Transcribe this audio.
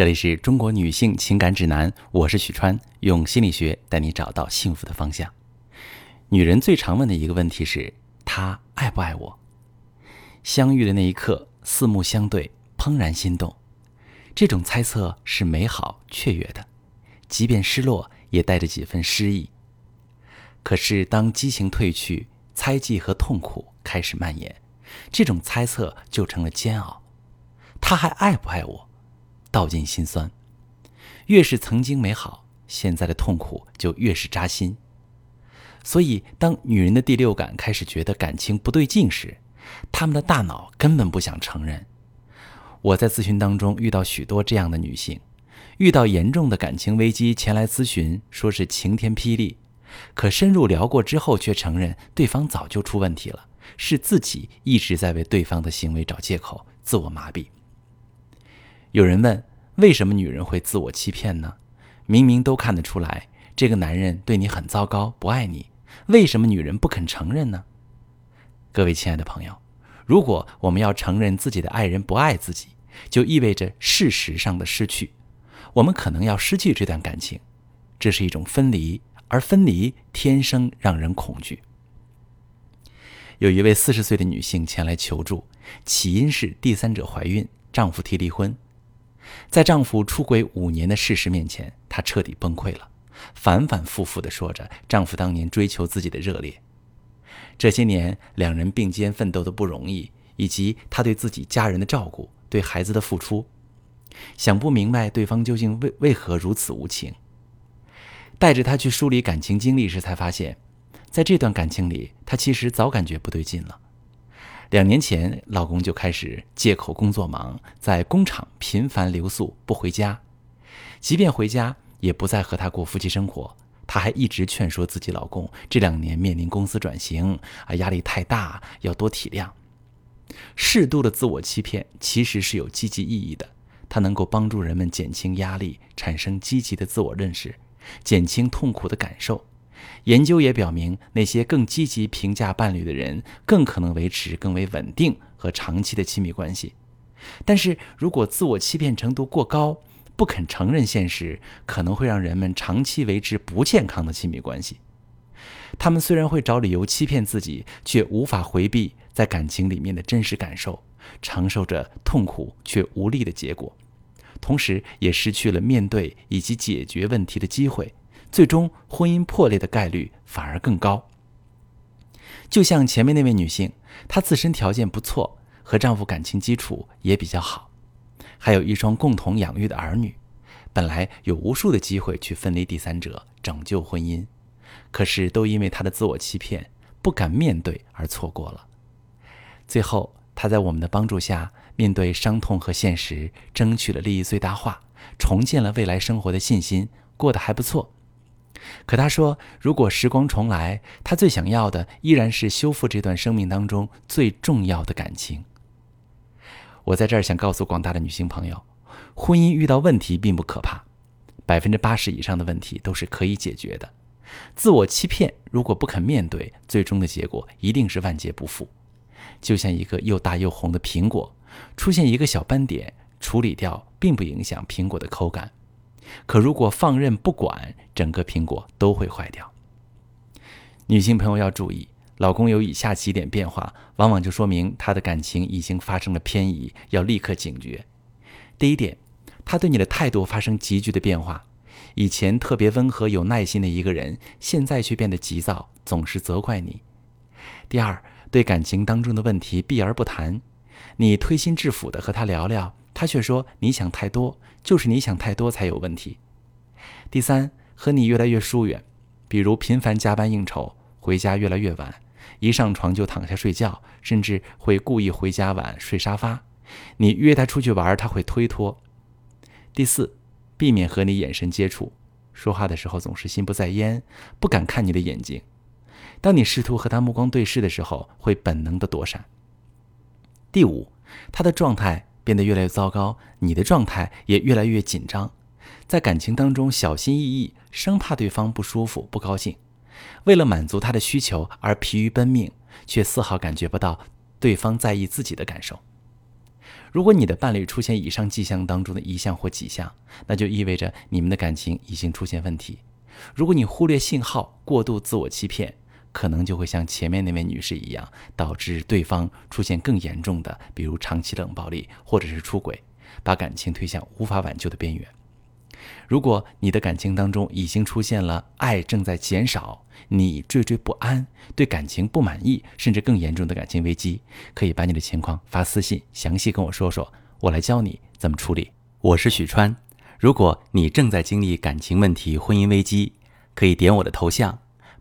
这里是中国女性情感指南，我是许川，用心理学带你找到幸福的方向。女人最常问的一个问题是：他爱不爱我？相遇的那一刻，四目相对，怦然心动，这种猜测是美好雀跃的，即便失落，也带着几分诗意。可是当激情褪去，猜忌和痛苦开始蔓延，这种猜测就成了煎熬。他还爱不爱我？道尽心酸，越是曾经美好，现在的痛苦就越是扎心。所以，当女人的第六感开始觉得感情不对劲时，她们的大脑根本不想承认。我在咨询当中遇到许多这样的女性，遇到严重的感情危机前来咨询，说是晴天霹雳，可深入聊过之后，却承认对方早就出问题了，是自己一直在为对方的行为找借口，自我麻痹。有人问：为什么女人会自我欺骗呢？明明都看得出来，这个男人对你很糟糕，不爱你，为什么女人不肯承认呢？各位亲爱的朋友，如果我们要承认自己的爱人不爱自己，就意味着事实上的失去，我们可能要失去这段感情，这是一种分离，而分离天生让人恐惧。有一位四十岁的女性前来求助，起因是第三者怀孕，丈夫提离婚。在丈夫出轨五年的事实面前，她彻底崩溃了，反反复复地说着丈夫当年追求自己的热烈，这些年两人并肩奋斗的不容易，以及她对自己家人的照顾、对孩子的付出，想不明白对方究竟为为何如此无情。带着她去梳理感情经历时，才发现，在这段感情里，她其实早感觉不对劲了。两年前，老公就开始借口工作忙，在工厂频繁留宿不回家，即便回家，也不再和他过夫妻生活。她还一直劝说自己老公，这两年面临公司转型，啊，压力太大，要多体谅。适度的自我欺骗其实是有积极意义的，它能够帮助人们减轻压力，产生积极的自我认识，减轻痛苦的感受。研究也表明，那些更积极评价伴侣的人，更可能维持更为稳定和长期的亲密关系。但是如果自我欺骗程度过高，不肯承认现实，可能会让人们长期维持不健康的亲密关系。他们虽然会找理由欺骗自己，却无法回避在感情里面的真实感受，承受着痛苦却无力的结果，同时也失去了面对以及解决问题的机会。最终婚姻破裂的概率反而更高。就像前面那位女性，她自身条件不错，和丈夫感情基础也比较好，还有一双共同养育的儿女，本来有无数的机会去分离第三者，拯救婚姻，可是都因为她的自我欺骗，不敢面对而错过了。最后，她在我们的帮助下，面对伤痛和现实，争取了利益最大化，重建了未来生活的信心，过得还不错。可他说，如果时光重来，他最想要的依然是修复这段生命当中最重要的感情。我在这儿想告诉广大的女性朋友，婚姻遇到问题并不可怕，百分之八十以上的问题都是可以解决的。自我欺骗如果不肯面对，最终的结果一定是万劫不复。就像一个又大又红的苹果，出现一个小斑点，处理掉并不影响苹果的口感。可如果放任不管，整个苹果都会坏掉。女性朋友要注意，老公有以下几点变化，往往就说明他的感情已经发生了偏移，要立刻警觉。第一点，他对你的态度发生急剧的变化，以前特别温和有耐心的一个人，现在却变得急躁，总是责怪你。第二，对感情当中的问题避而不谈，你推心置腹的和他聊聊。他却说：“你想太多，就是你想太多才有问题。”第三，和你越来越疏远，比如频繁加班应酬，回家越来越晚，一上床就躺下睡觉，甚至会故意回家晚睡沙发。你约他出去玩，他会推脱。第四，避免和你眼神接触，说话的时候总是心不在焉，不敢看你的眼睛。当你试图和他目光对视的时候，会本能的躲闪。第五，他的状态。变得越来越糟糕，你的状态也越来越紧张，在感情当中小心翼翼，生怕对方不舒服、不高兴，为了满足他的需求而疲于奔命，却丝毫感觉不到对方在意自己的感受。如果你的伴侣出现以上迹象当中的一项或几项，那就意味着你们的感情已经出现问题。如果你忽略信号，过度自我欺骗，可能就会像前面那位女士一样，导致对方出现更严重的，比如长期冷暴力或者是出轨，把感情推向无法挽救的边缘。如果你的感情当中已经出现了爱正在减少，你惴惴不安，对感情不满意，甚至更严重的感情危机，可以把你的情况发私信，详细跟我说说，我来教你怎么处理。我是许川，如果你正在经历感情问题、婚姻危机，可以点我的头像，